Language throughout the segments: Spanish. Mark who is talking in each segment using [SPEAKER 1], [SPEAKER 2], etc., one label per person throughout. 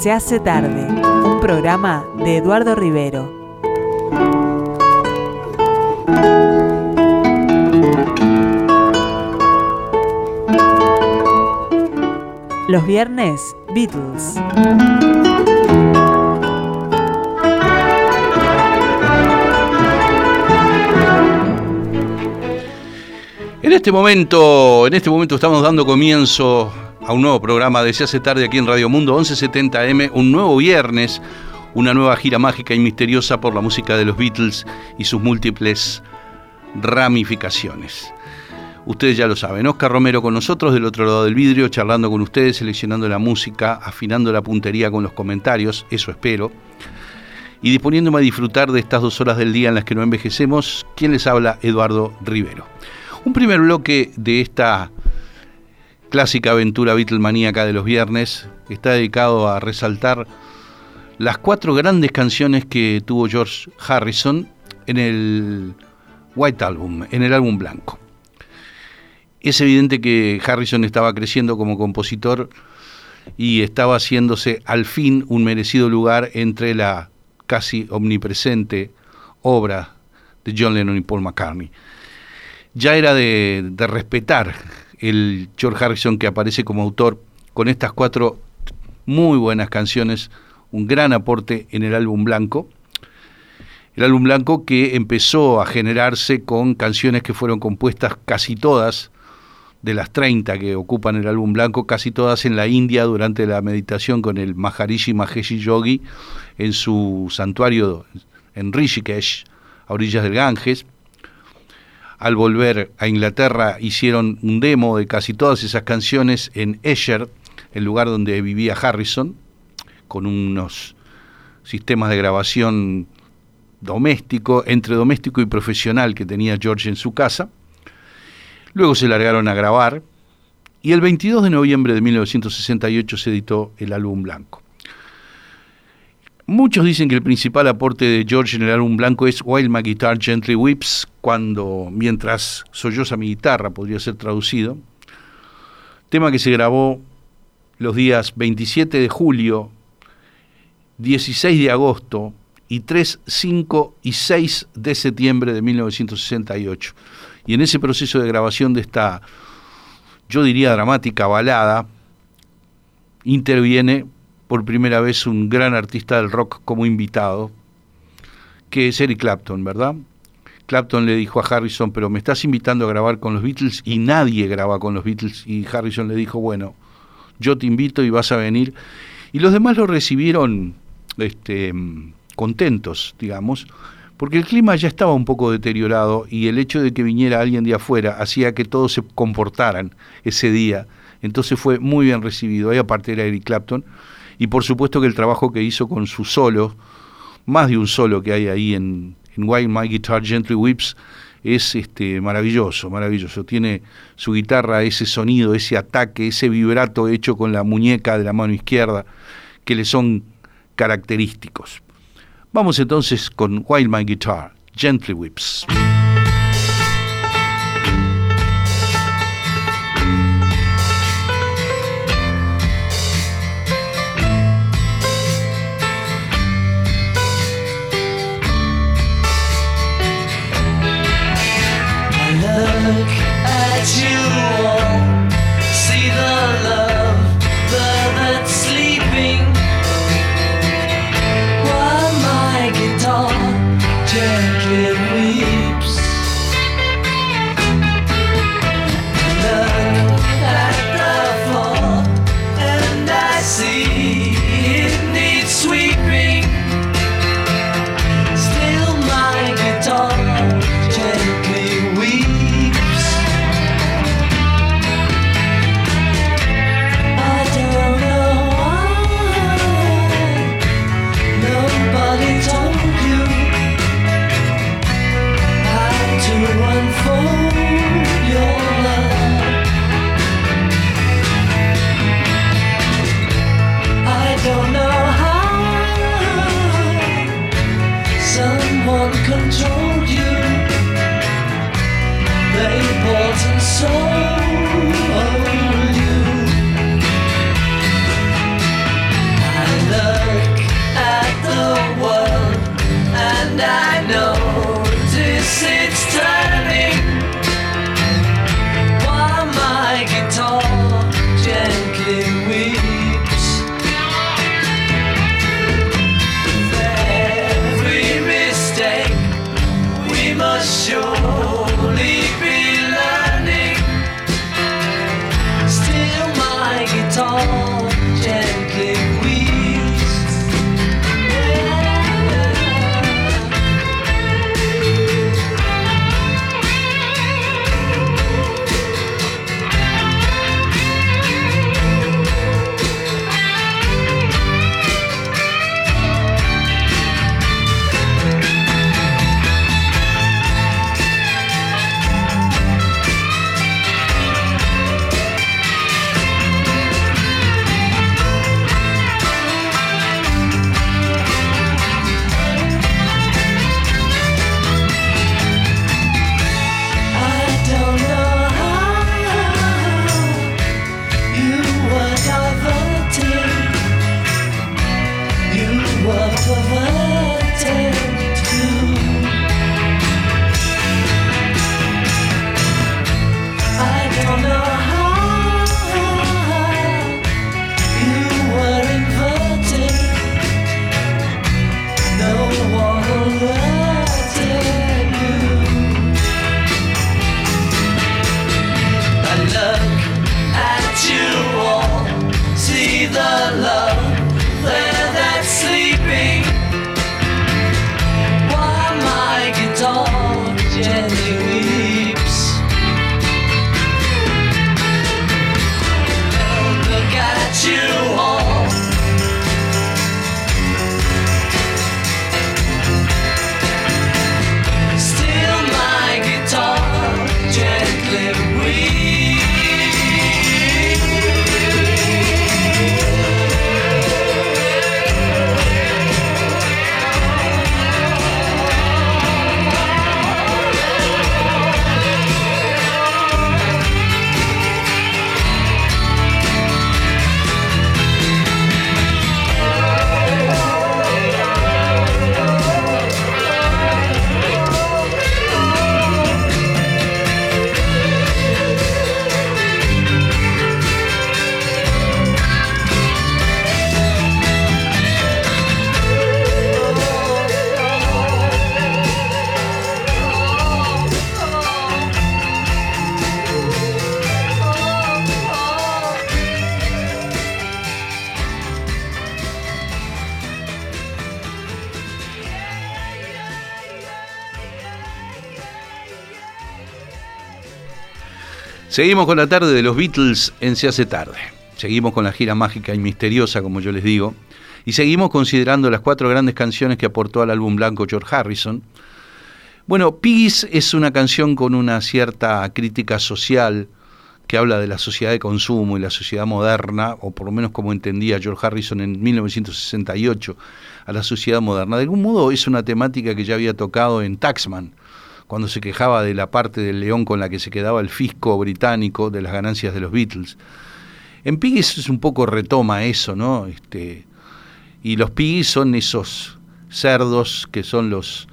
[SPEAKER 1] Se hace tarde, un programa de Eduardo Rivero. Los viernes, Beatles.
[SPEAKER 2] En este momento, en este momento estamos dando comienzo a un nuevo programa de Se hace tarde aquí en Radio Mundo 1170M, un nuevo viernes, una nueva gira mágica y misteriosa por la música de los Beatles y sus múltiples ramificaciones. Ustedes ya lo saben, Oscar Romero con nosotros del otro lado del vidrio, charlando con ustedes, seleccionando la música, afinando la puntería con los comentarios, eso espero, y disponiéndome a disfrutar de estas dos horas del día en las que no envejecemos, quien les habla, Eduardo Rivero. Un primer bloque de esta clásica aventura Beatlemaníaca de los viernes está dedicado a resaltar las cuatro grandes canciones que tuvo George Harrison en el White Album, en el álbum blanco. Es evidente que Harrison estaba creciendo como compositor y estaba haciéndose al fin un merecido lugar entre la casi omnipresente obra de John Lennon y Paul McCartney ya era de, respetar el George Harrison que aparece como autor con estas cuatro muy buenas canciones, un gran aporte en el álbum blanco. El álbum blanco que empezó a generarse con canciones que fueron compuestas casi todas, de las 30 que ocupan el álbum blanco, casi todas en la India durante la meditación con el Maharishi Maheshi Yogi en su santuario en Rishikesh, a orillas del Ganges al volver a Inglaterra hicieron un demo de casi todas esas canciones en Esher, el lugar donde vivía Harrison, con unos sistemas de grabación doméstico, entre doméstico y profesional que tenía George en su casa. Luego se largaron a grabar y el 22 de noviembre de 1968 se editó el álbum blanco. Muchos dicen que el principal aporte de George en el álbum blanco es While My Guitar Gently Whips, cuando mientras solloza mi guitarra, podría ser traducido. Tema que se grabó los días 27 de julio, 16 de agosto y 3, 5 y 6 de septiembre de 1968. Y en ese proceso de grabación de esta, yo diría, dramática balada, interviene por primera vez un gran artista del rock como invitado, que es Eric Clapton, ¿verdad? Clapton le dijo a Harrison, pero me estás invitando a grabar con los Beatles y nadie graba con los Beatles. Y Harrison le dijo, bueno, yo te invito y vas a venir. Y los demás lo recibieron este, contentos, digamos, porque el clima ya estaba un poco deteriorado y el hecho de que viniera alguien de afuera hacía que todos se comportaran ese día. Entonces fue muy bien recibido. Ahí aparte era Eric Clapton y por supuesto que el trabajo que hizo con su solo, más de un solo que hay ahí en, en My Guitar Gently Whips, es este, maravilloso, maravilloso. Tiene su guitarra, ese sonido, ese ataque, ese vibrato hecho con la muñeca de la mano izquierda, que le son característicos. Vamos entonces con While My Guitar Gently Whips. Seguimos con la tarde de los Beatles en Se hace tarde. Seguimos con la gira mágica y misteriosa, como yo les digo. Y seguimos considerando las cuatro grandes canciones que aportó al álbum blanco George Harrison. Bueno, Piggies es una canción con una cierta crítica social que habla de la sociedad de consumo y la sociedad moderna, o por lo menos como entendía George Harrison en 1968 a la sociedad moderna. De algún modo es una temática que ya había tocado en Taxman, cuando se quejaba de la parte del león con la que se quedaba el fisco británico de las ganancias de los Beatles. En Piggies es un poco retoma eso, ¿no? Este, y los Piggies son esos cerdos que son los,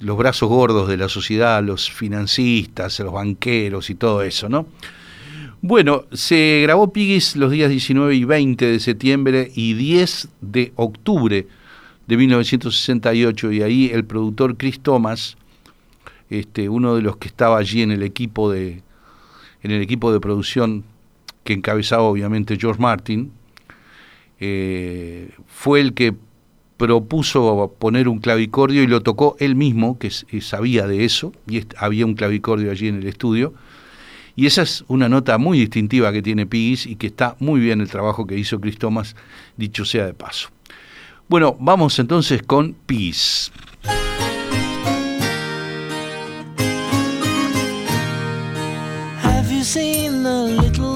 [SPEAKER 2] los brazos gordos de la sociedad, los financistas, los banqueros y todo eso, ¿no? Bueno, se grabó Piggies los días 19 y 20 de septiembre y 10 de octubre de 1968 y ahí el productor Chris Thomas este, uno de los que estaba allí en el equipo de, en el equipo de producción que encabezaba obviamente George Martin, eh, fue el que propuso poner un clavicordio y lo tocó él mismo, que sabía de eso, y había un clavicordio allí en el estudio. Y esa es una nota muy distintiva que tiene Piggies y que está muy bien el trabajo que hizo Chris Thomas, dicho sea de paso. Bueno, vamos entonces con Piggies.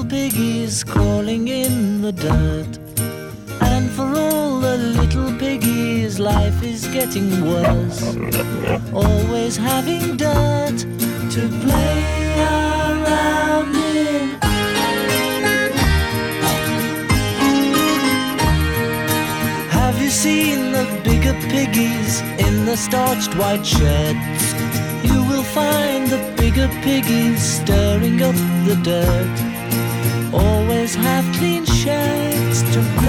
[SPEAKER 3] Piggies crawling in the dirt? And for all the little piggies, life is getting worse. Always having dirt to play around in. Have you seen the bigger piggies in the starched white shirts? You will find the bigger piggies stirring up the dirt. Always have clean sheds to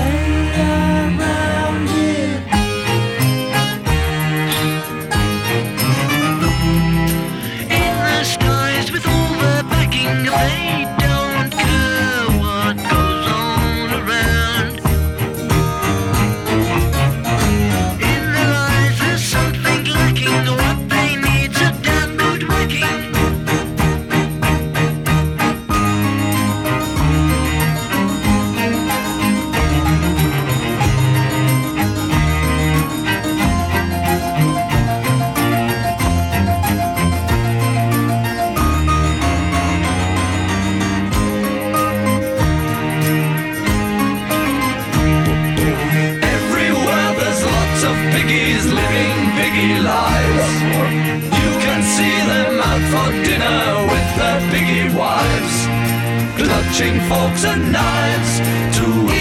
[SPEAKER 4] clutching forks and knives to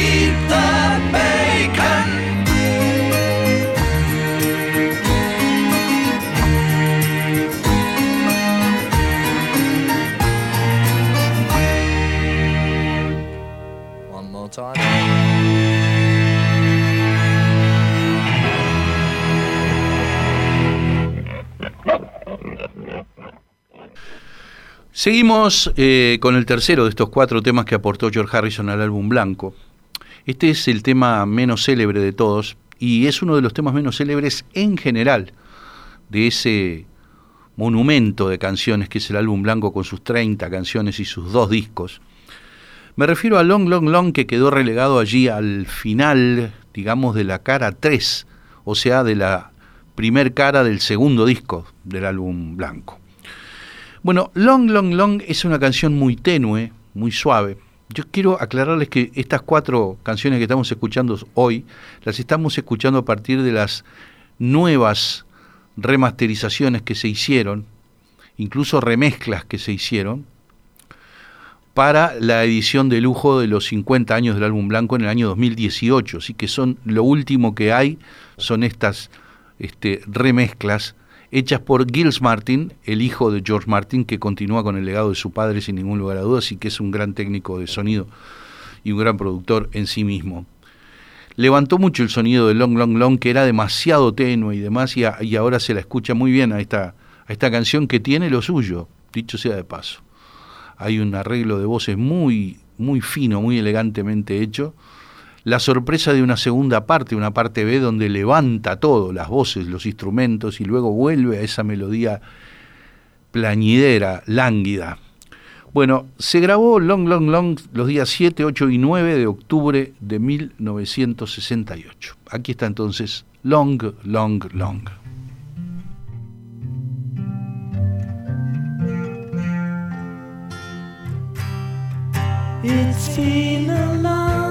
[SPEAKER 2] Seguimos eh, con el tercero de estos cuatro temas que aportó George Harrison al álbum blanco. Este es el tema menos célebre de todos y es uno de los temas menos célebres en general de ese monumento de canciones que es el álbum blanco con sus 30 canciones y sus dos discos. Me refiero a Long Long Long que quedó relegado allí al final, digamos, de la cara 3, o sea, de la primer cara del segundo disco del álbum blanco. Bueno, Long Long Long es una canción muy tenue, muy suave. Yo quiero aclararles que estas cuatro canciones que estamos escuchando hoy, las estamos escuchando a partir de las nuevas remasterizaciones que se hicieron, incluso remezclas que se hicieron, para la edición de lujo de los 50 años del álbum blanco en el año 2018. Así que son lo último que hay, son estas este, remezclas hechas por Gilles Martin, el hijo de George Martin, que continúa con el legado de su padre sin ningún lugar a dudas y que es un gran técnico de sonido y un gran productor en sí mismo. Levantó mucho el sonido de Long Long Long, que era demasiado tenue y demás, y, y ahora se la escucha muy bien a esta, a esta canción que tiene lo suyo, dicho sea de paso. Hay un arreglo de voces muy, muy fino, muy elegantemente hecho. La sorpresa de una segunda parte, una parte B, donde levanta todo, las voces, los instrumentos, y luego vuelve a esa melodía plañidera, lánguida. Bueno, se grabó Long, Long, Long los días 7, 8 y 9 de octubre de 1968. Aquí está entonces Long, Long, Long.
[SPEAKER 3] Long,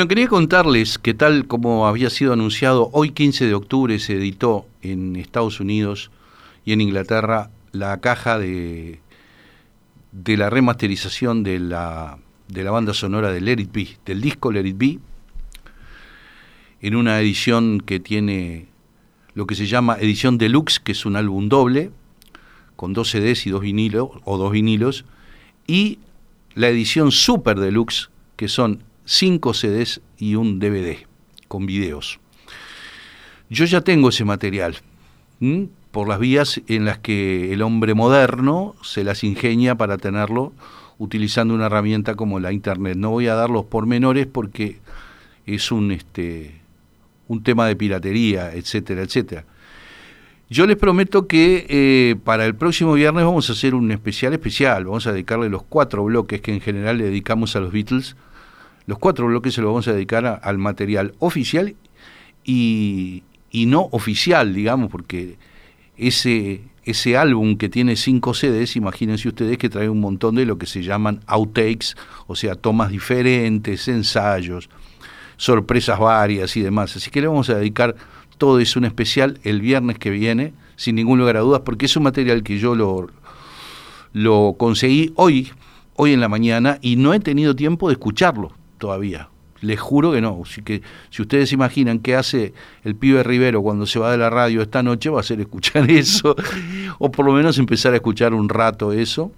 [SPEAKER 2] Bueno, quería contarles que tal como había sido anunciado, hoy 15 de octubre se editó en Estados Unidos y en Inglaterra la caja de, de la remasterización de la, de la banda sonora de Let del disco Let It Be, en una edición que tiene lo que se llama edición deluxe, que es un álbum doble, con dos CDs y dos vinilos, o dos vinilos, y la edición super deluxe, que son cinco CDs y un DVD con videos. Yo ya tengo ese material, por las vías en las que el hombre moderno se las ingenia para tenerlo utilizando una herramienta como la internet. No voy a dar los pormenores porque es un este un tema de piratería, etcétera, etcétera. Yo les prometo que eh, para el próximo viernes vamos a hacer un especial especial. Vamos a dedicarle los cuatro bloques que en general le dedicamos a los Beatles. Los cuatro bloques se los vamos a dedicar al material oficial y, no oficial, digamos, porque ese, álbum que tiene cinco CDs, imagínense ustedes que trae un montón de lo que se llaman outtakes, o sea, tomas diferentes, ensayos, sorpresas varias y demás. Así que le vamos a dedicar todo eso un especial el viernes que viene, sin ningún lugar a dudas, porque es un material que yo lo, lo conseguí hoy, hoy en la mañana, y no he tenido tiempo de escucharlo todavía. Les juro que no. Así que si ustedes imaginan qué hace el pibe Rivero cuando se va de la radio esta noche, va a ser escuchar eso, o por lo menos empezar a escuchar un rato eso,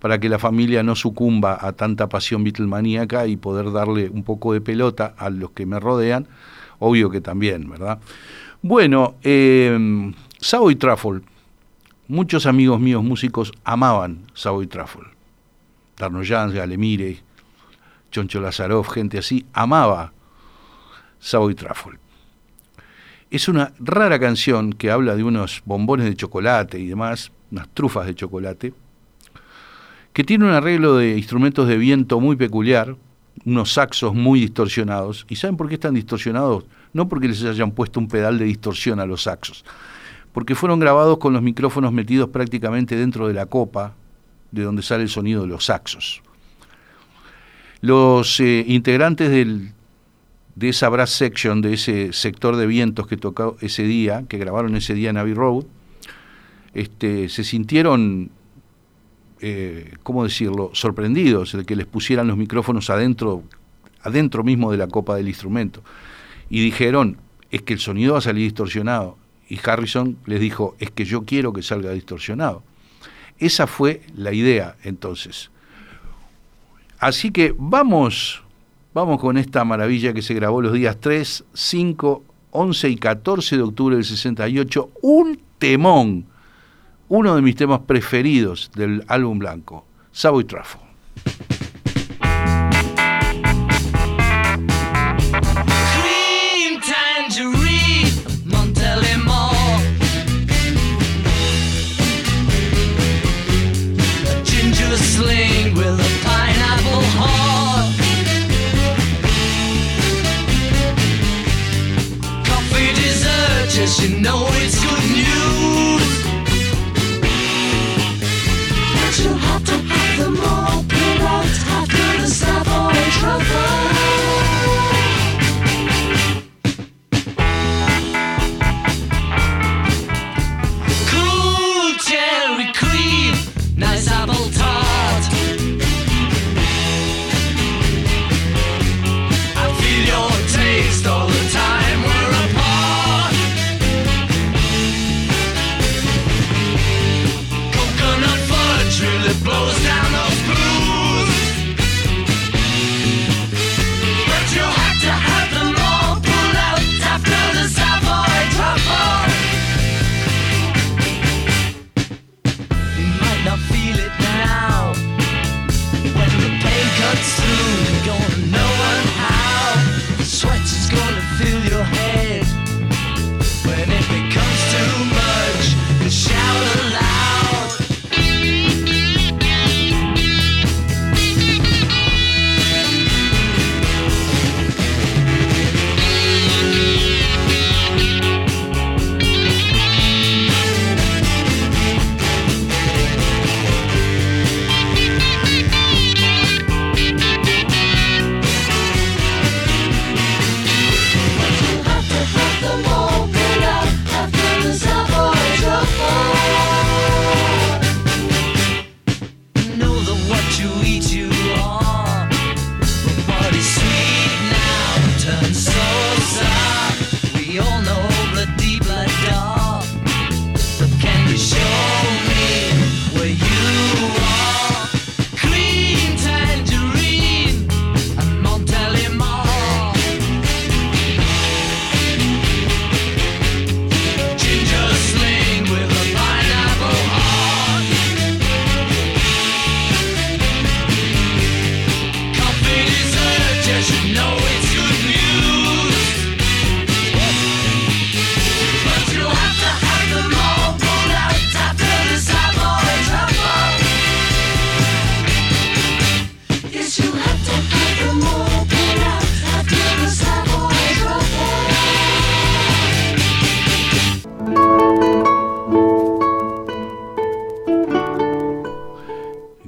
[SPEAKER 2] para que la familia no sucumba a tanta pasión Beatlemaníaca y poder darle un poco de pelota a los que me rodean, obvio que también, ¿verdad? Bueno, eh, Savoy Truffle. Muchos amigos míos músicos amaban Savoy Truffle. Darnoyans, Galemire, Choncho Lazarov, gente así, amaba Savoy Truffle. Es una rara canción que habla de unos bombones de chocolate y demás, unas trufas de chocolate, que tiene un arreglo de instrumentos de viento muy peculiar, unos saxos muy distorsionados. ¿Y saben por qué están distorsionados? No porque les hayan puesto un pedal de distorsión a los saxos, porque fueron grabados con los micrófonos metidos prácticamente dentro de la copa, de donde sale el sonido de los saxos. Los eh, integrantes de esa brass section, de ese sector de vientos que tocó ese día, que grabaron ese día en Abbey Road, este, se sintieron, eh, ¿cómo decirlo?, sorprendidos de que les pusieran los micrófonos adentro, adentro mismo de la copa del instrumento. Y dijeron, es que el sonido va a salir distorsionado. Y Harrison les dijo, es que yo quiero que salga distorsionado. Esa fue la idea entonces. Así que vamos Vamos con esta maravilla que se grabó los días 3, 5, 11 y 14 de octubre del 68. Un temón, uno de mis temas preferidos del álbum blanco, Savoy Trafo.
[SPEAKER 3] You know it's good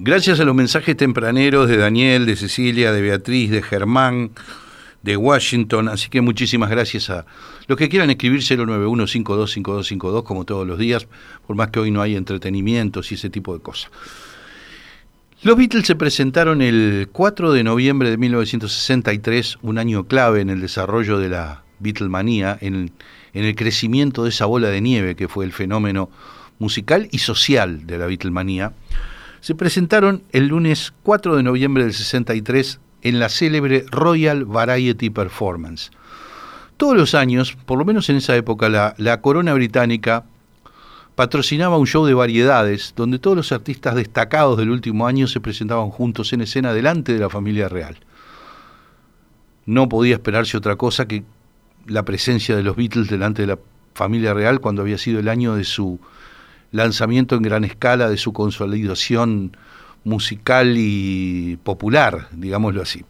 [SPEAKER 2] Gracias a los mensajes tempraneros de Daniel, de Cecilia, de Beatriz, de Germán, de Washington, así que muchísimas gracias a los que quieran escribir 091525252 como todos los días, por más que hoy no hay entretenimientos y ese tipo de cosas. Los Beatles se presentaron el 4 de noviembre de 1963, un año clave en el desarrollo de la Beatlemanía, en, en el crecimiento de esa bola de nieve que fue el fenómeno musical y social de la Beatlemanía se presentaron el lunes 4 de noviembre del 63 en la célebre Royal Variety Performance. Todos los años, por lo menos en esa época, la, la corona británica patrocinaba un show de variedades donde todos los artistas destacados del último año se presentaban juntos en escena delante de la familia real. No podía esperarse otra cosa que la presencia de los Beatles delante de la familia real cuando había sido el año de su lanzamiento en gran escala, de su consolidación musical y popular, digámoslo así.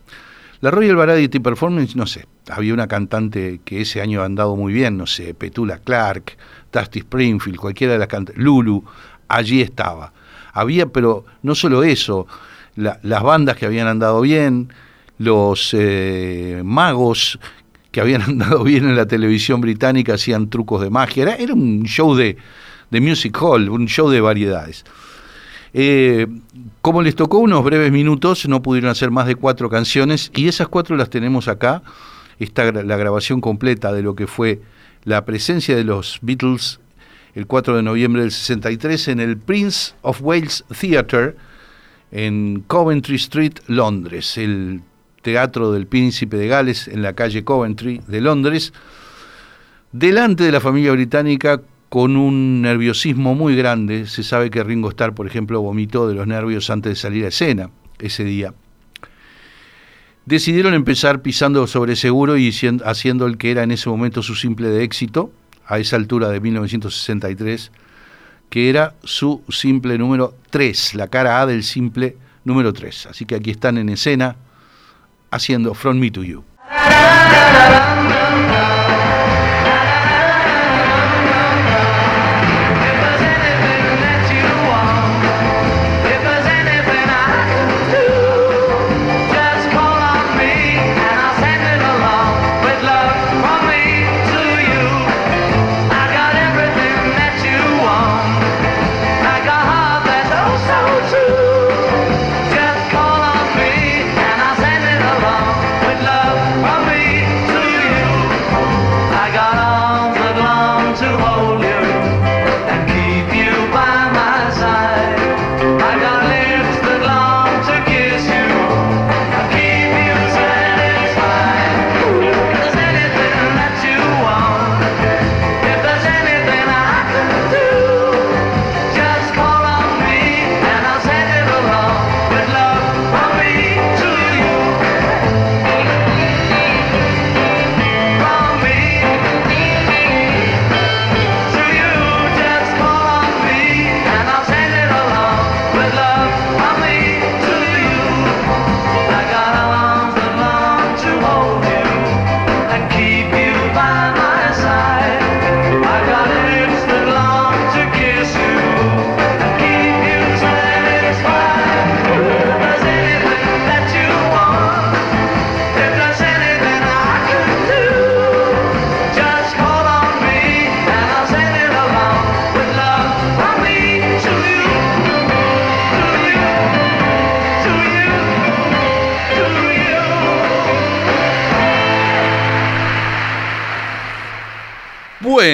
[SPEAKER 2] La Royal Variety Performance, no sé, había una cantante que ese año ha andado muy bien, no sé, Petula Clark, Dusty Springfield, cualquiera de las cantantes, Lulu, allí estaba. Había, pero no solo eso, las bandas que habían andado bien, los eh, magos que habían andado bien en la televisión británica hacían trucos de magia. Era, un show de, de, music hall, un show de variedades. Eh, como les tocó unos breves minutos, no pudieron hacer más de cuatro canciones y esas cuatro las tenemos acá. Está la grabación completa de lo que fue la presencia de los Beatles el 4 de noviembre del 63 en el Prince of Wales Theatre en Coventry Street, Londres, el Teatro del Príncipe de Gales en la calle Coventry de Londres, delante de la familia británica con un nerviosismo muy grande. Se sabe que Ringo Starr, por ejemplo, vomitó de los nervios antes de salir a escena ese día. Decidieron empezar pisando sobre seguro y haciendo el que era en ese momento su simple de éxito, a esa altura de 1963, que era su simple número 3, la cara A del simple número 3. Así que aquí están en escena haciendo From Me to You.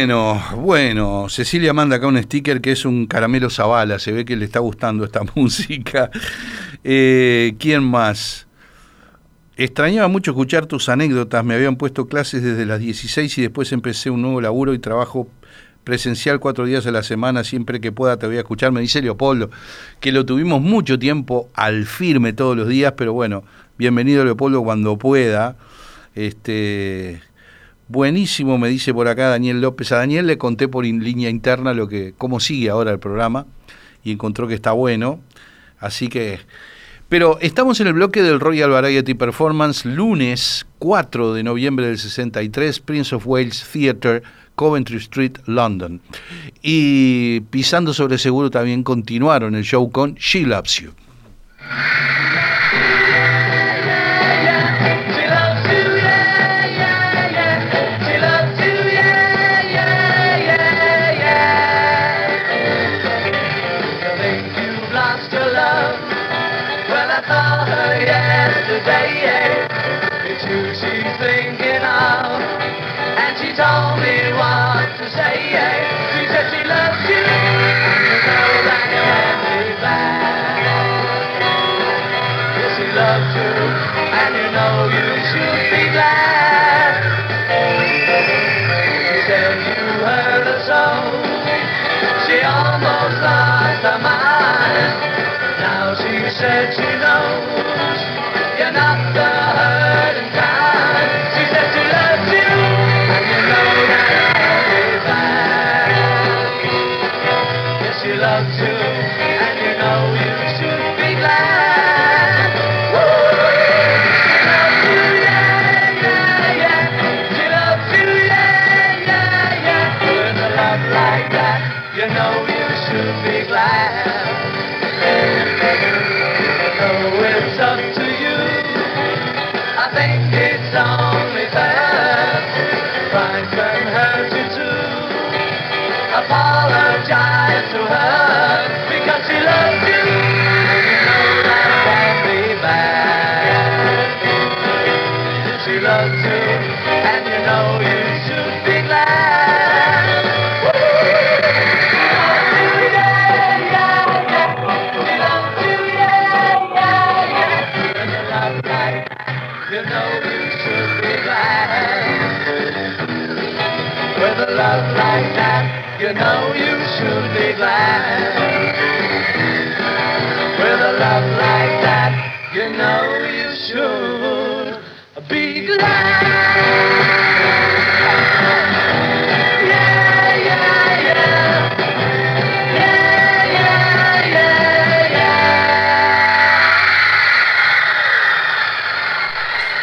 [SPEAKER 2] Bueno, bueno, Cecilia manda acá un sticker que es un caramelo Zavala, se ve que le está gustando esta música. Eh, ¿Quién más? Extrañaba mucho escuchar tus anécdotas, me habían puesto clases desde las 16 y después empecé un nuevo laburo y trabajo presencial cuatro días a la semana, siempre que pueda te voy a escuchar, me dice Leopoldo, que lo tuvimos mucho tiempo al firme todos los días, pero bueno, bienvenido Leopoldo cuando pueda. Este, Buenísimo, me dice por acá Daniel López. A Daniel le conté por línea interna lo que, cómo sigue ahora el programa y encontró que está bueno. Así que. Pero estamos en el bloque del Royal Variety Performance, lunes 4 de noviembre del 63, Prince of Wales Theatre, Coventry Street, London. Y pisando sobre seguro también continuaron el show con She Loves You.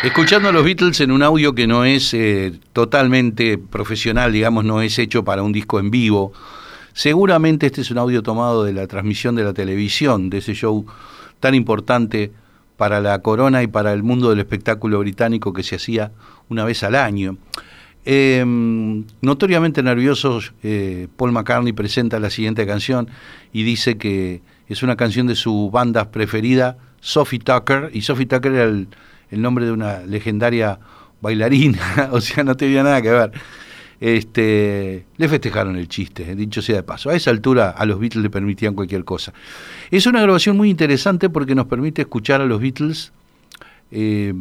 [SPEAKER 2] Escuchando a los Beatles en un audio que no es eh, totalmente profesional, digamos, no es hecho para un disco en vivo. Seguramente este es un audio tomado de la transmisión de la televisión, de ese show tan importante para la corona y para el mundo del espectáculo británico que se hacía una vez al año. Eh, notoriamente nervioso, eh, Paul McCartney presenta la siguiente canción y dice que es una canción de su banda preferida, Sophie Tucker, y Sophie Tucker era el, el nombre de una legendaria bailarina, o sea, no tenía nada que ver. Este, le festejaron el chiste, dicho sea de paso. A esa altura a los Beatles le permitían cualquier cosa. Es una grabación muy interesante porque nos permite escuchar a los Beatles eh,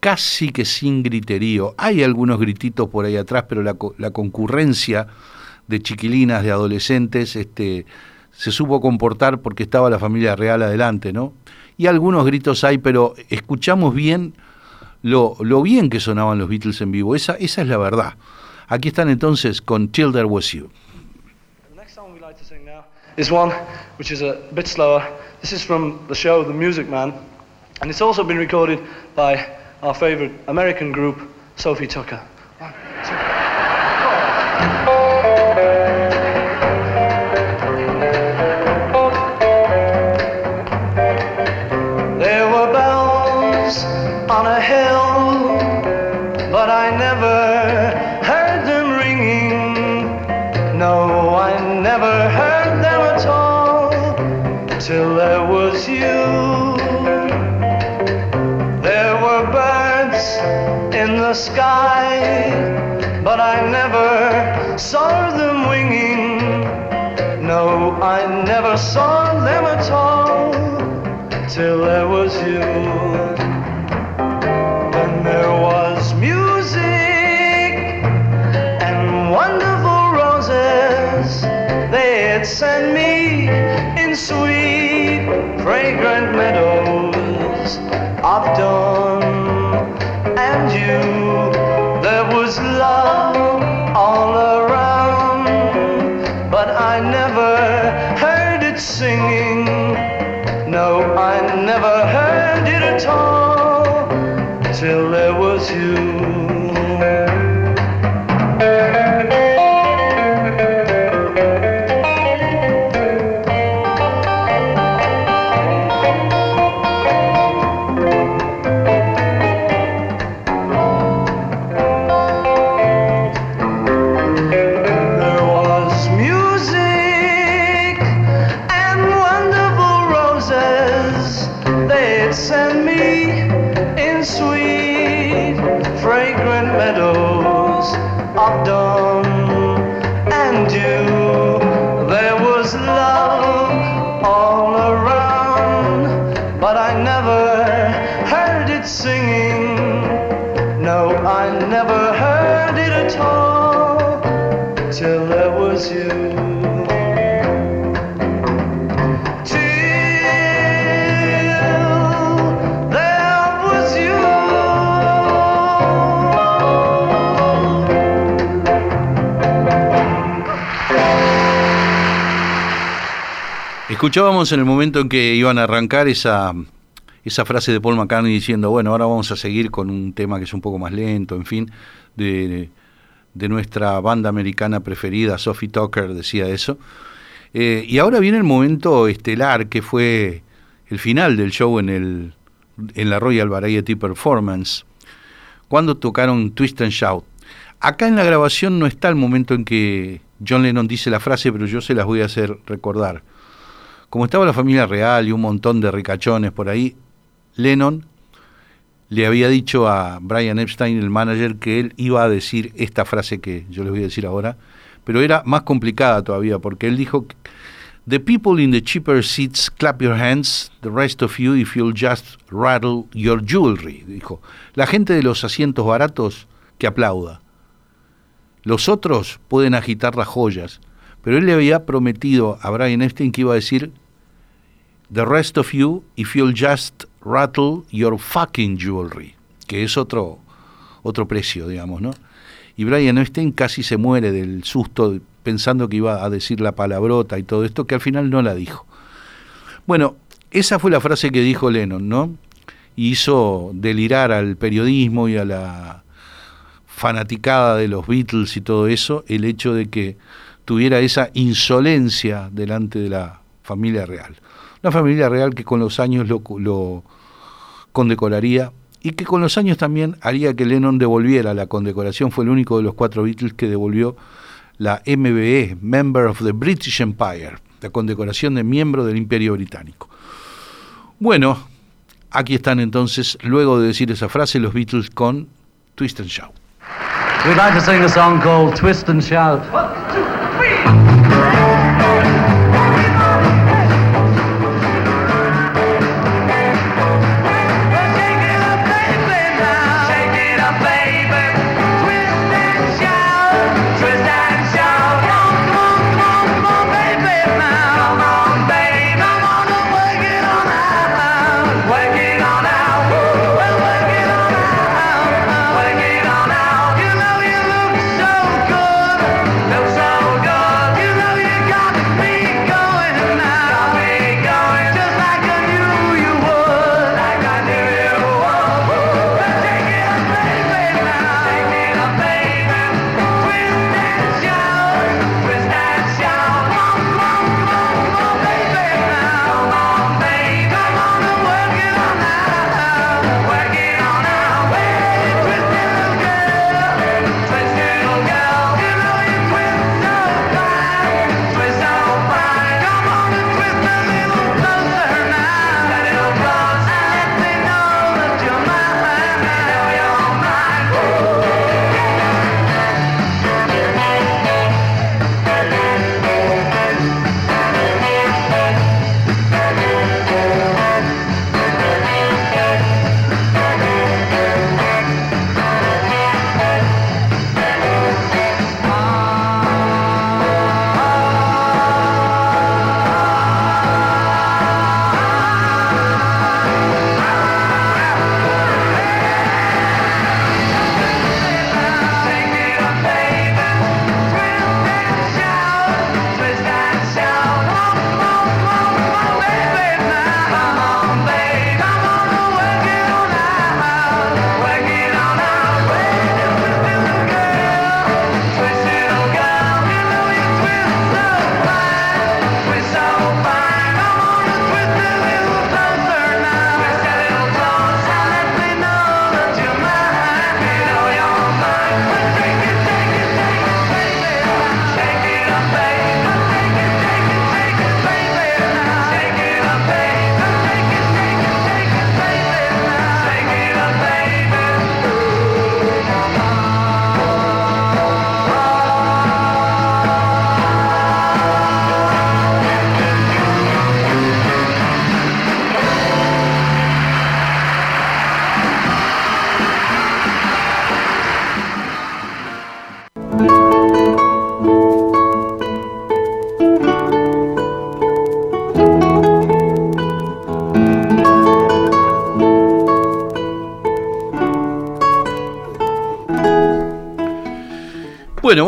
[SPEAKER 2] casi que sin griterío. Hay algunos grititos por ahí atrás, pero la, la concurrencia de chiquilinas, de adolescentes, este, se supo comportar porque estaba la familia real adelante, ¿no? Y algunos gritos hay, pero escuchamos bien lo, bien que sonaban los Beatles en vivo. Esa, es la verdad. Aquí están entonces con Till Was You.
[SPEAKER 5] The next song like to sing now is one which is a bit slower. This is from the show The Music Man, and it's also been recorded by our favorite American group, Sophie Tucker. Sky, but I never saw them winging. No, I never saw them at all till there was you.
[SPEAKER 2] Escuchábamos en el momento en que iban a arrancar esa, esa frase de Paul McCartney diciendo, bueno, ahora vamos a seguir con un tema que es un poco más lento, en fin, de, de nuestra banda americana preferida, Sophie Tucker decía eso. Eh, y ahora viene el momento estelar que fue el final del show en, el, en la Royal Variety Performance, cuando tocaron Twist and Shout. Acá en la grabación no está el momento en que John Lennon dice la frase, pero yo se las voy a hacer recordar. Como estaba la familia real y un montón de ricachones por ahí, Lennon le había dicho a Brian Epstein, el manager, que él iba a decir esta frase que yo les voy a decir ahora, pero era más complicada todavía, porque él dijo, The people in the cheaper seats clap your hands, the rest of you if you'll just rattle your jewelry, dijo. La gente de los asientos baratos que aplauda. Los otros pueden agitar las joyas, pero él le había prometido a Brian Epstein que iba a decir, The rest of you if you'll just rattle your fucking jewelry, que es otro, otro precio, digamos, ¿no? Y Brian Epstein casi se muere del susto pensando que iba a decir la palabrota y todo esto, que al final no la dijo. Bueno, esa fue la frase que dijo Lennon, ¿no? Y hizo delirar al periodismo y a la fanaticada de los Beatles y todo eso, el hecho de que tuviera esa insolencia delante de la familia real. Una familia real que con los años lo, lo condecoraría y que con los años también haría que Lennon devolviera la condecoración. Fue el único de los cuatro Beatles que devolvió la MBE, Member of the British Empire, la condecoración de miembro del Imperio Británico. Bueno, aquí están entonces, luego de decir esa frase, los Beatles con Twist and Shout.
[SPEAKER 3] We'd like to sing a song called Twist and Shout.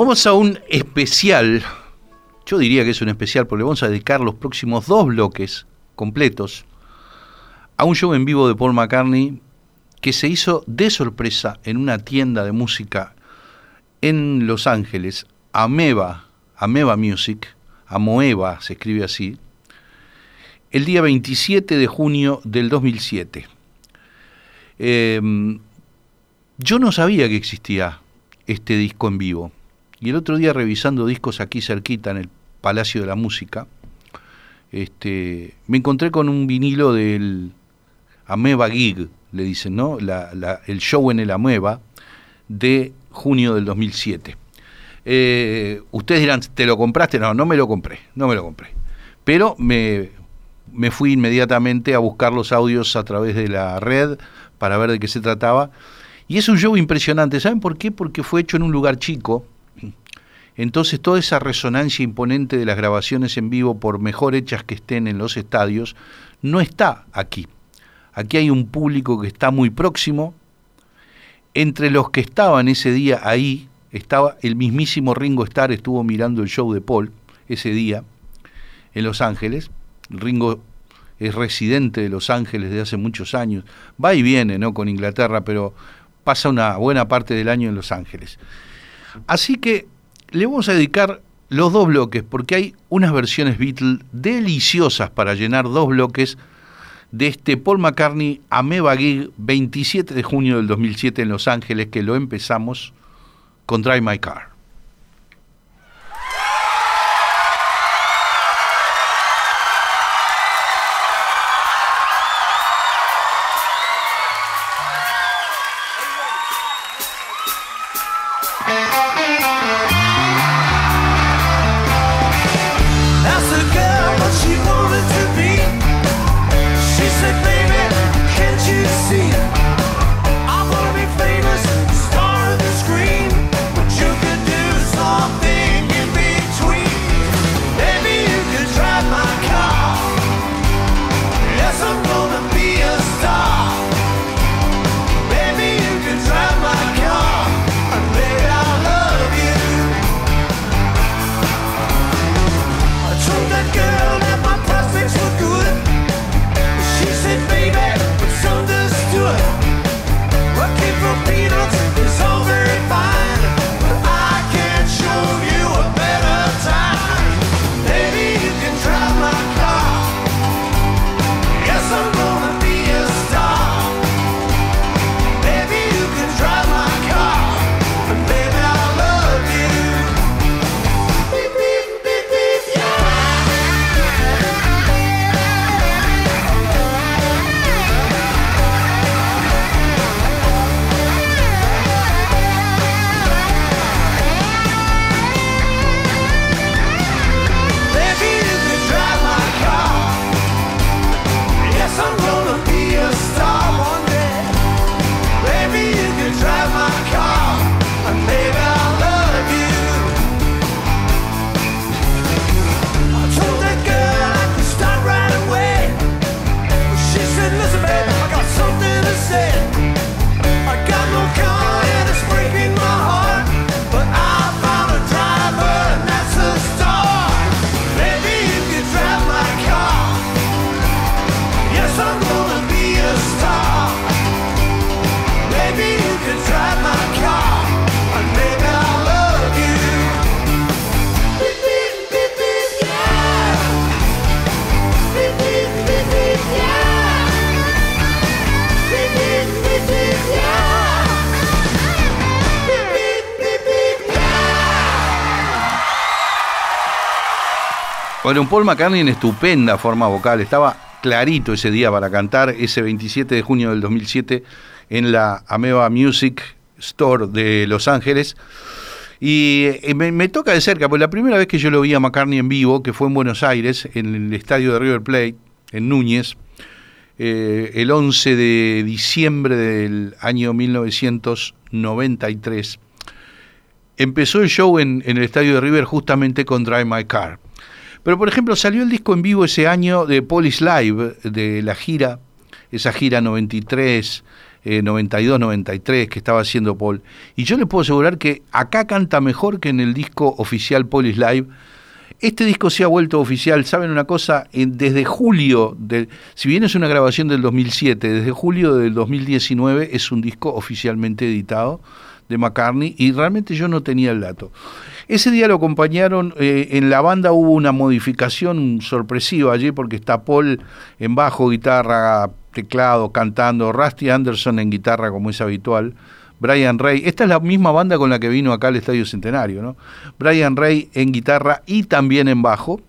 [SPEAKER 2] Vamos a un especial. Yo diría que es un especial porque vamos a dedicar los próximos dos bloques completos a un show en vivo de Paul McCartney que se hizo de sorpresa en una tienda de música en Los Ángeles, Ameba, Ameba Music, Amoeba se escribe así, el día 27 de junio del 2007. Em, yo no sabía que existía este disco en vivo. Y el otro día revisando discos aquí cerquita en el Palacio de la Música, este, me encontré con un vinilo del Ameba Gig, le dicen, ¿no? el show en el Ameba de junio del 2007. Eh, ustedes dirán, ¿te lo compraste? No, no me lo compré, no me lo compré. Pero me, me fui inmediatamente a buscar los audios a través de la red para ver de qué se trataba. Y es un show impresionante. ¿Saben por qué? Porque fue hecho en un lugar chico. Entonces toda esa resonancia imponente de las grabaciones en vivo, por mejor hechas que estén en los estadios, no está aquí. Aquí hay un público que está muy próximo. Entre los que estaban ese día ahí, estaba el mismísimo Ringo Starr, estuvo mirando el show de Paul ese día en Los Ángeles. Ringo es residente de Los Ángeles desde hace muchos años. Va y viene, ¿no? Con Inglaterra, pero pasa una buena parte del año en Los Ángeles. Así que le vamos a dedicar los dos bloques, porque hay unas versiones Beatles deliciosas para llenar dos bloques de este Paul McCartney Ameba Gig 27 de junio del 2007 en Los Ángeles, que lo empezamos con Drive My Car. Bueno, Paul McCartney en estupenda forma vocal, estaba clarito ese día para cantar, ese 27 de junio del 2007 en la Ameba Music Store de Los Ángeles. Y eh, me, toca de cerca, porque la primera vez que yo lo vi a McCartney en vivo, que fue en Buenos Aires, en el estadio de River Plate, en Núñez, eh, el 11 de diciembre del año 1993, empezó el show en el estadio de River justamente con Drive My Car. Pero, por ejemplo, salió el disco en vivo ese año de Police Live, de la gira, esa gira 93, 92-93 que estaba haciendo Paul. Y yo les puedo asegurar que acá canta mejor que en el disco oficial Paul is Live. Este disco se ha vuelto oficial, ¿saben una cosa? desde julio, de, si bien es una grabación del 2007, desde julio del 2019 es un disco oficialmente editado de McCartney y realmente yo no tenía el dato. Ese día lo acompañaron, eh, en la banda hubo una modificación sorpresiva allí porque está Paul en bajo, guitarra, teclado, cantando, Rusty Anderson en guitarra como es habitual, Brian Ray, esta es la misma banda con la que vino acá al Estadio Centenario, ¿no? Brian Ray en guitarra y también en bajo,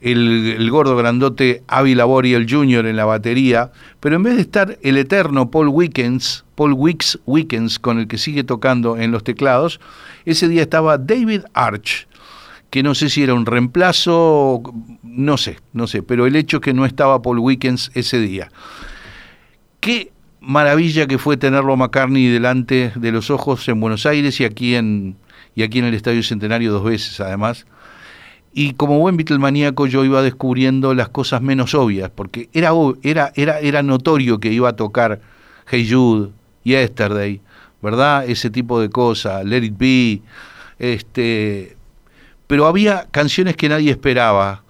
[SPEAKER 2] el, gordo grandote Avi Laboriel Jr. en la batería, pero en vez de estar el eterno Paul Wickens, Paul Wicks Wickens, con el que sigue tocando en los teclados, ese día estaba David Arch, que no sé si era un reemplazo, no sé, no sé, pero el hecho es que no estaba Paul Wickens ese día. Qué maravilla que fue tenerlo a McCartney delante de los ojos en Buenos Aires y aquí en, y aquí en el Estadio Centenario dos veces además. Y como buen Beatlemaníaco yo iba descubriendo las cosas menos obvias, porque era, era, era, era notorio que iba a tocar Hey Jude, Yesterday, ¿verdad? Ese tipo de cosas, Let It Be, este, pero había canciones que nadie esperaba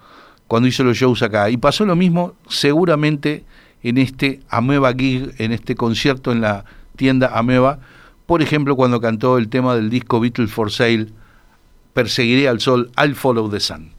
[SPEAKER 2] cuando hizo los shows acá. Y pasó lo mismo seguramente en este Ameba Gig, en este concierto en la tienda Ameba. Por ejemplo, cuando cantó el tema del disco Beatles for Sale, Perseguiré al Sol, I'll Follow the Sun.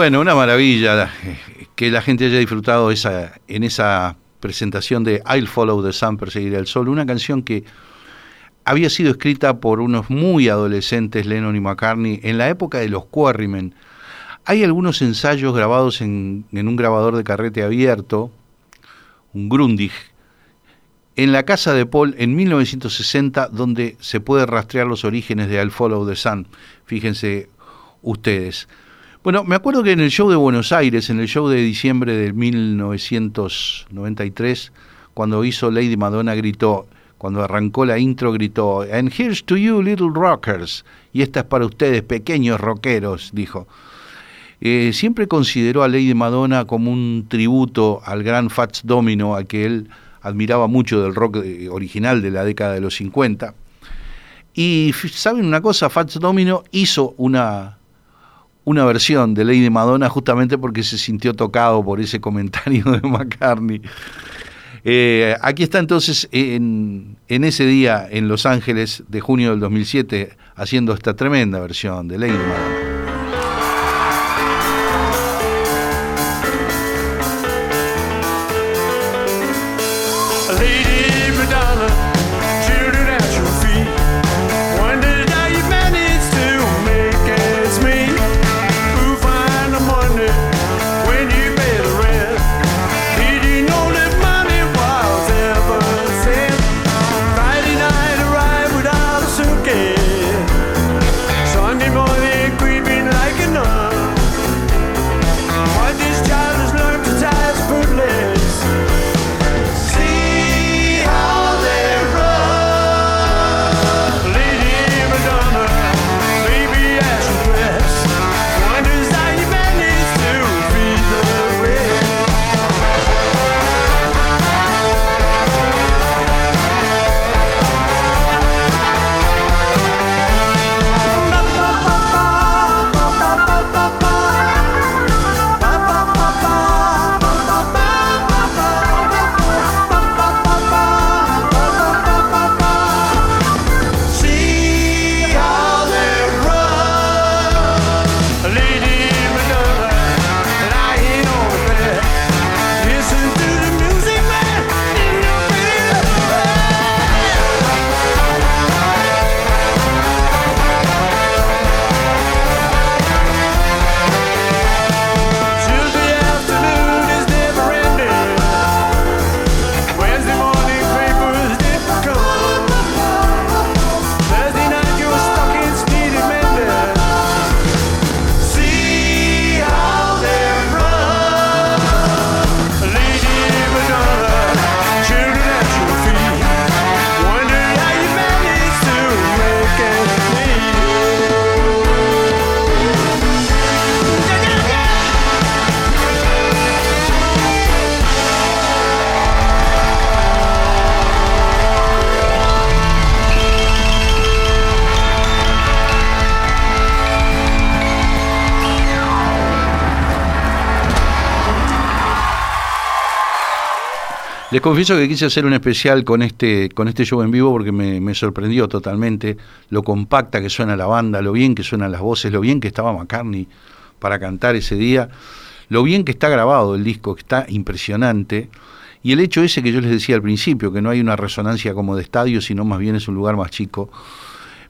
[SPEAKER 2] Bueno, una maravilla que la gente haya disfrutado esa, en esa presentación de I'll Follow the Sun, Perseguiré el Sol, una canción que había sido escrita por unos muy adolescentes, Lennon y McCartney, en la época de los Quarrymen. Hay algunos ensayos grabados en, en un grabador de carrete abierto, un Grundig, en la casa de Paul en 1960, donde se puede rastrear los orígenes de I'll Follow the Sun. Fíjense ustedes. Bueno, me acuerdo que en el show de Buenos Aires, en el show de diciembre de 1993, cuando hizo Lady Madonna, gritó, cuando arrancó la intro, gritó, And here's to you, little rockers. Y esta es para ustedes, pequeños rockeros, dijo. Eh, siempre consideró a Lady Madonna como un tributo al gran Fats Domino, a que él admiraba mucho del rock eh, original de la década de los 50. Y saben una cosa, Fats Domino hizo una una versión de Lady Madonna justamente porque se sintió tocado por ese comentario de McCartney. Eh, aquí está entonces en, en, ese día en Los Ángeles de junio del 2007 haciendo esta tremenda versión de Lady Madonna.
[SPEAKER 5] Confieso que quise hacer un especial con este, con este show en vivo porque me, me, sorprendió totalmente lo compacta que suena la banda, lo bien que suenan las voces, lo bien que estaba McCartney para cantar ese día, lo bien que está grabado el disco, que está impresionante. Y el hecho ese que yo les decía al principio, que no hay una resonancia como de estadio, sino más bien es un lugar más chico.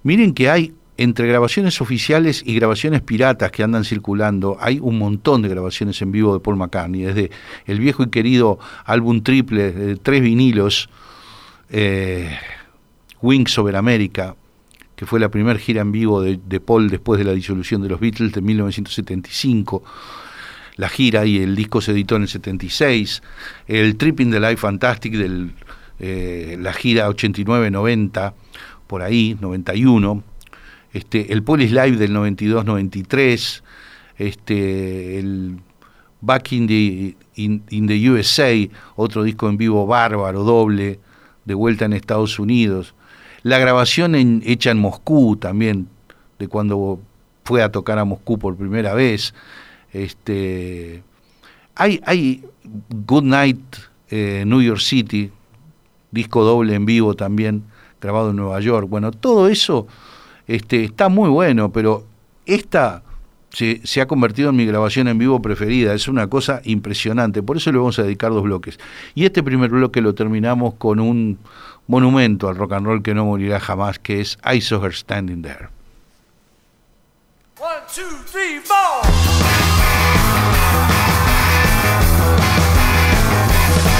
[SPEAKER 5] Miren que hay entre grabaciones oficiales y grabaciones piratas que andan circulando, hay un montón de grabaciones en vivo de Paul McCartney, desde el viejo y querido álbum triple de tres vinilos, eh, Wings Over America, que fue la primera gira en vivo de, de, Paul después de la disolución de los Beatles de 1975. La gira y el disco se editó en el 76. El Tripping the Life Fantastic de eh, la gira 89-90, por ahí, 91 este, el Police Live del 92-93, este, el Back in the, in, the USA, otro disco en vivo bárbaro, doble, de vuelta en Estados Unidos. La grabación hecha en Moscú también, de cuando fue a tocar a Moscú por primera vez. Este, hay, hay Good Night eh, New York City, disco doble en vivo también, grabado en Nueva York. Bueno, todo eso este, está muy bueno, pero esta se, se, ha convertido en mi grabación en vivo preferida. Es una cosa impresionante. Por eso le vamos a dedicar dos bloques. Y este primer bloque lo terminamos con un monumento al rock and roll que no morirá jamás, que es I Saw Her Standing There. One, two, three, four.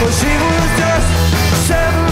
[SPEAKER 5] Well, she was just 17.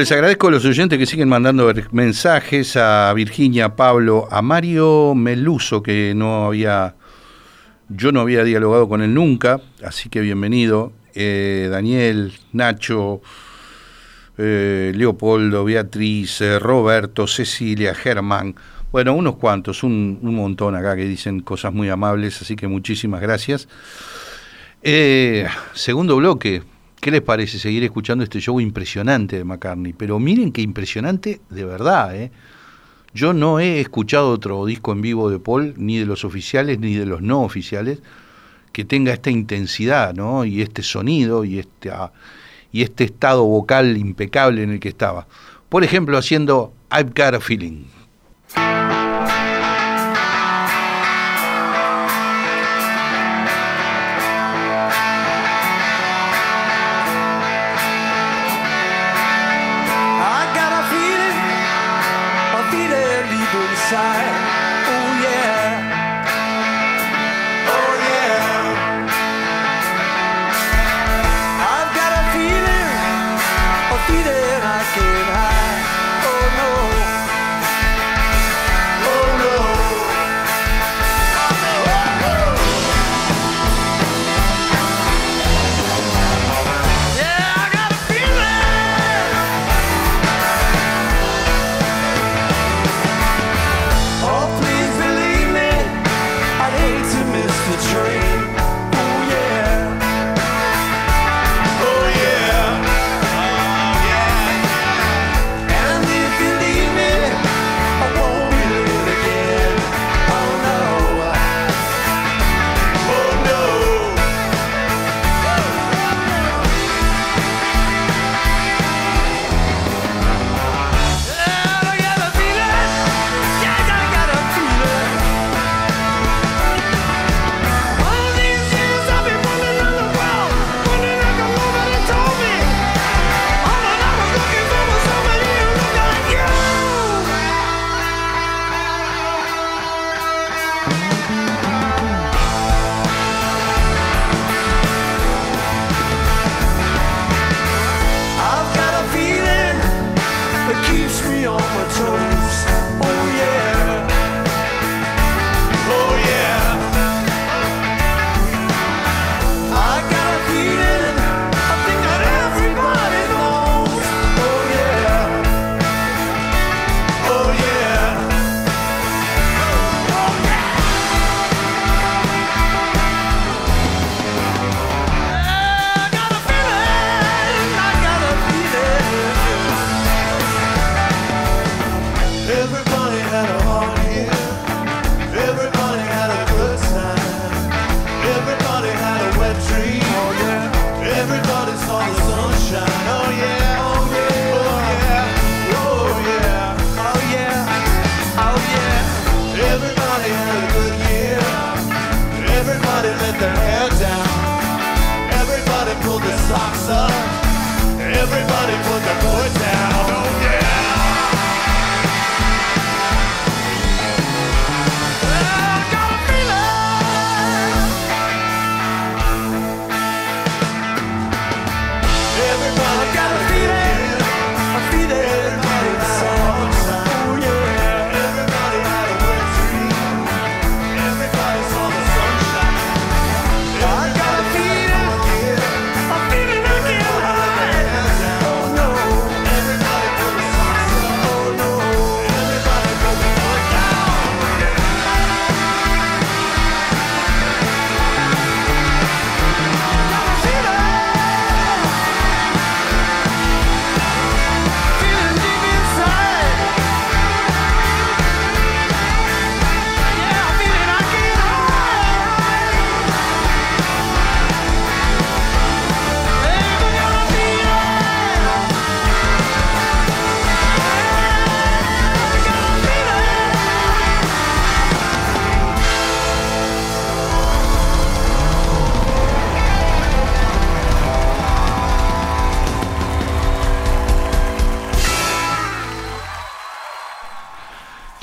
[SPEAKER 5] Les agradezco a los oyentes que siguen mandando mensajes a Virginia, Pablo, a Mario Meluso, que no había Yo no había dialogado con él nunca, así que bienvenido. Eh, Daniel, Nacho, eh, Leopoldo, Beatriz, eh, Roberto, Cecilia, Germán. Bueno, unos cuantos, un, un, montón acá que dicen cosas muy amables, así que muchísimas gracias. segundo bloque, ¿qué les parece seguir escuchando este show impresionante de McCartney? Pero miren qué impresionante de verdad, ¿eh? Yo no he escuchado otro disco en vivo de Paul, ni de los oficiales ni de los no oficiales, que tenga esta intensidad, ¿no? Y este sonido y este, ah, y este estado vocal impecable en el que estaba. Por ejemplo, haciendo I've Got a Feeling.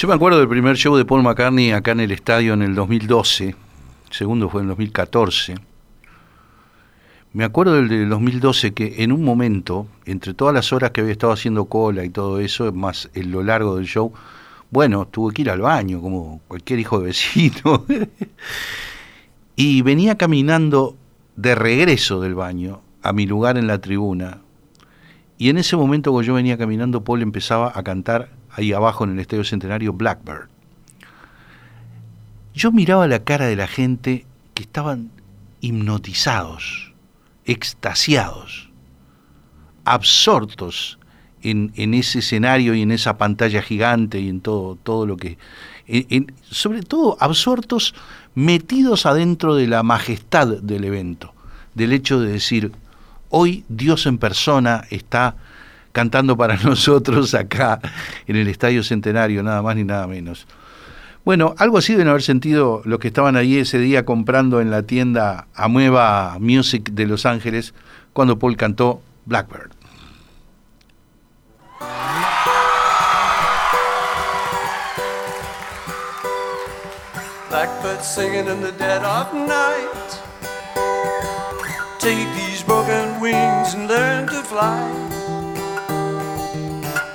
[SPEAKER 5] Yo me acuerdo del primer show de Paul McCartney acá en el estadio en el 2012, el segundo fue en el 2014. Me acuerdo del de 2012 que en un momento, entre todas las horas que había estado haciendo cola y todo eso, más en lo largo del show, bueno, tuve que ir al baño, como cualquier hijo de vecino.
[SPEAKER 2] Y venía caminando de regreso del baño a mi lugar en la tribuna. Y en ese momento cuando yo venía caminando, Paul empezaba a cantar ahí abajo en el Estadio Centenario Blackbird. Yo miraba la cara de la gente que estaban hipnotizados, extasiados, absortos en, en, ese escenario y en esa pantalla gigante y en todo, todo lo que... sobre todo absortos, metidos adentro de la majestad del evento, del hecho de decir, hoy Dios en persona está cantando para nosotros acá en el Estadio Centenario, nada más ni nada menos. Bueno, algo así deben haber sentido los que estaban ahí ese día comprando en la tienda Amueva Music de Los Ángeles cuando Paul cantó Blackbird.
[SPEAKER 5] Blackbird singing in the dead of night. Take these broken wings and learn to fly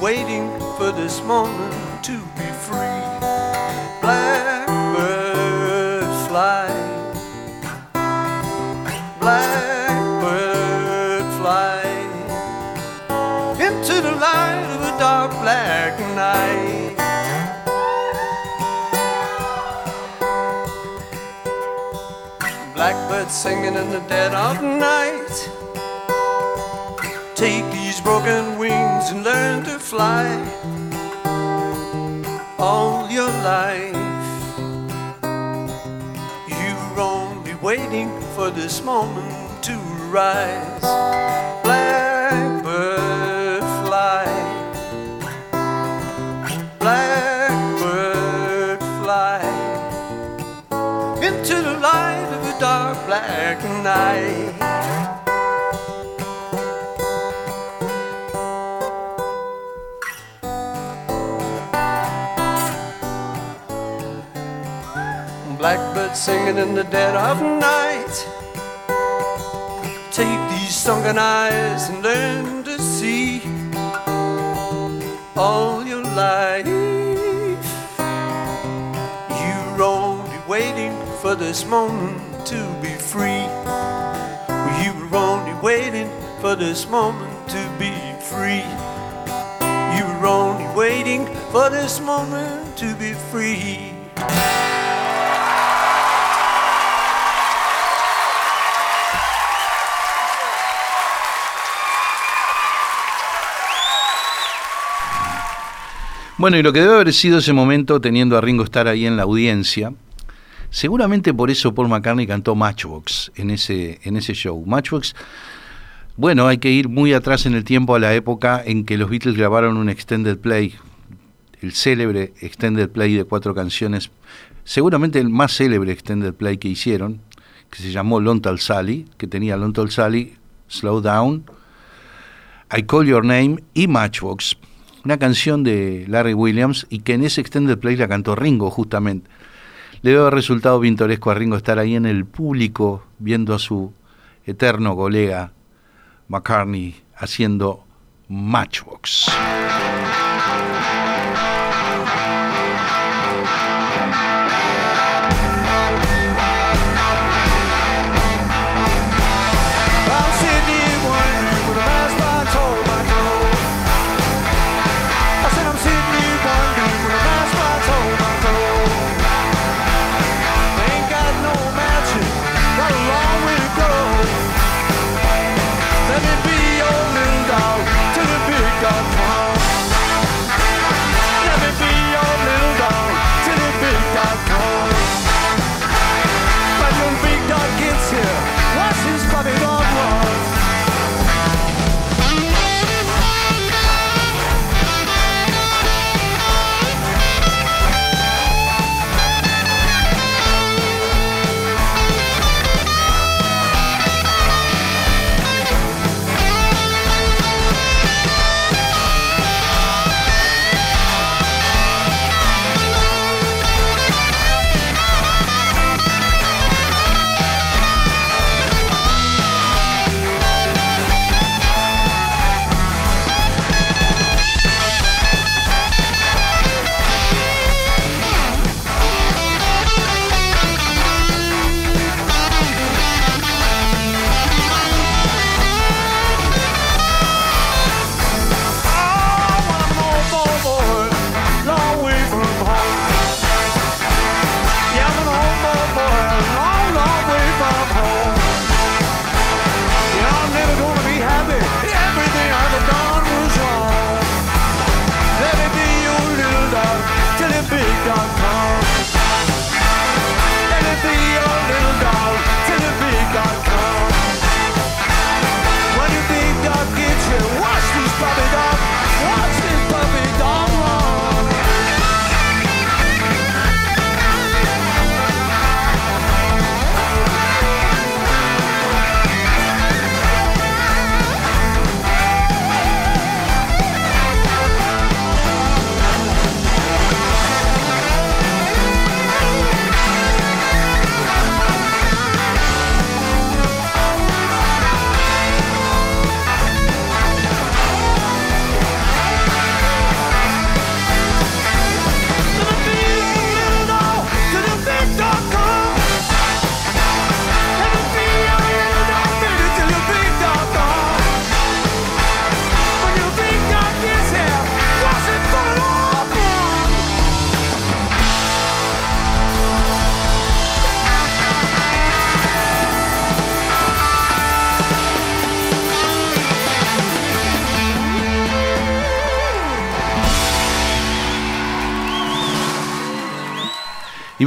[SPEAKER 5] waiting for this moment to be free. Blackbird fly. Blackbird fly into the light of a dark black night. Blackbird singing in the dead of night. Take broken wings and learn to fly all your life. You're only waiting for this moment to rise. Singing in the dead of night. Take these sunken eyes and learn to see all your life. You're only waiting for this moment to be free. You were only waiting for this moment to be free. You were only waiting for this moment to be free.
[SPEAKER 2] Bueno, y lo que debe haber sido ese momento teniendo a Ringo estar ahí en la audiencia, seguramente por eso Paul McCartney cantó Matchbox en ese, en ese show. Matchbox, bueno, hay que ir muy atrás en el tiempo a la época en que los Beatles grabaron un extended play, el célebre extended play de cuatro canciones, seguramente el más célebre extended play que hicieron, que se llamó Lontal Sally, que tenía Lontal Sally, Slow Down, I Call Your Name y Matchbox una canción de Larry Williams y que en ese extended play la cantó Ringo justamente. Le debe haber resultado pintoresco a Ringo estar ahí en el público viendo a su eterno colega McCartney haciendo Matchbox.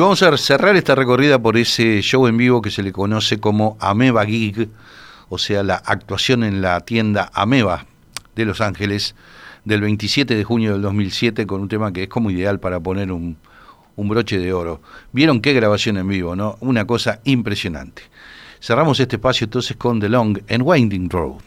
[SPEAKER 2] Vamos a cerrar esta recorrida por ese show en vivo que se le conoce como Ameba Gig, o sea, la actuación en la tienda Ameba de Los Ángeles del 27 de junio del 2007 con un tema que es como ideal para poner un, broche de oro. Vieron qué grabación en vivo, ¿no? Una cosa impresionante. Cerramos este espacio entonces con The Long and Winding Road.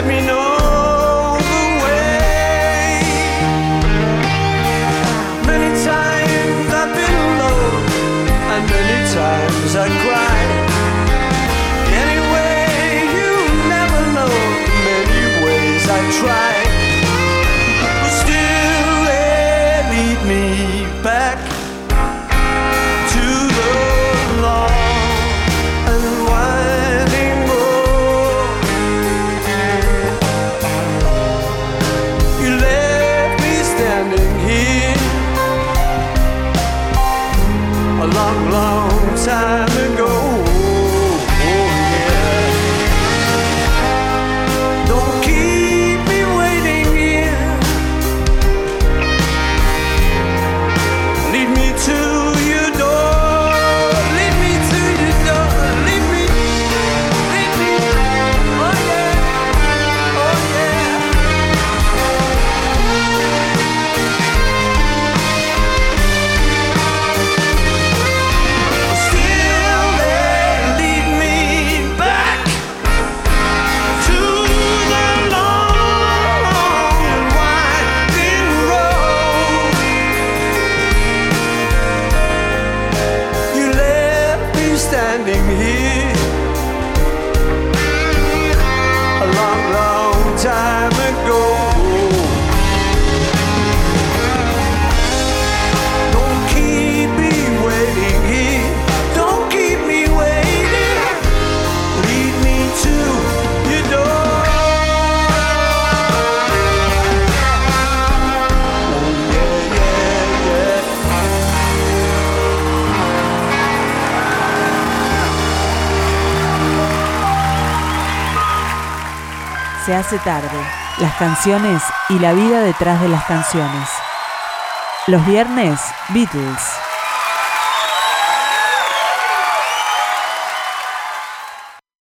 [SPEAKER 5] Let me know
[SPEAKER 1] hace tarde. Las canciones y la vida detrás de las canciones. Los viernes, Beatles.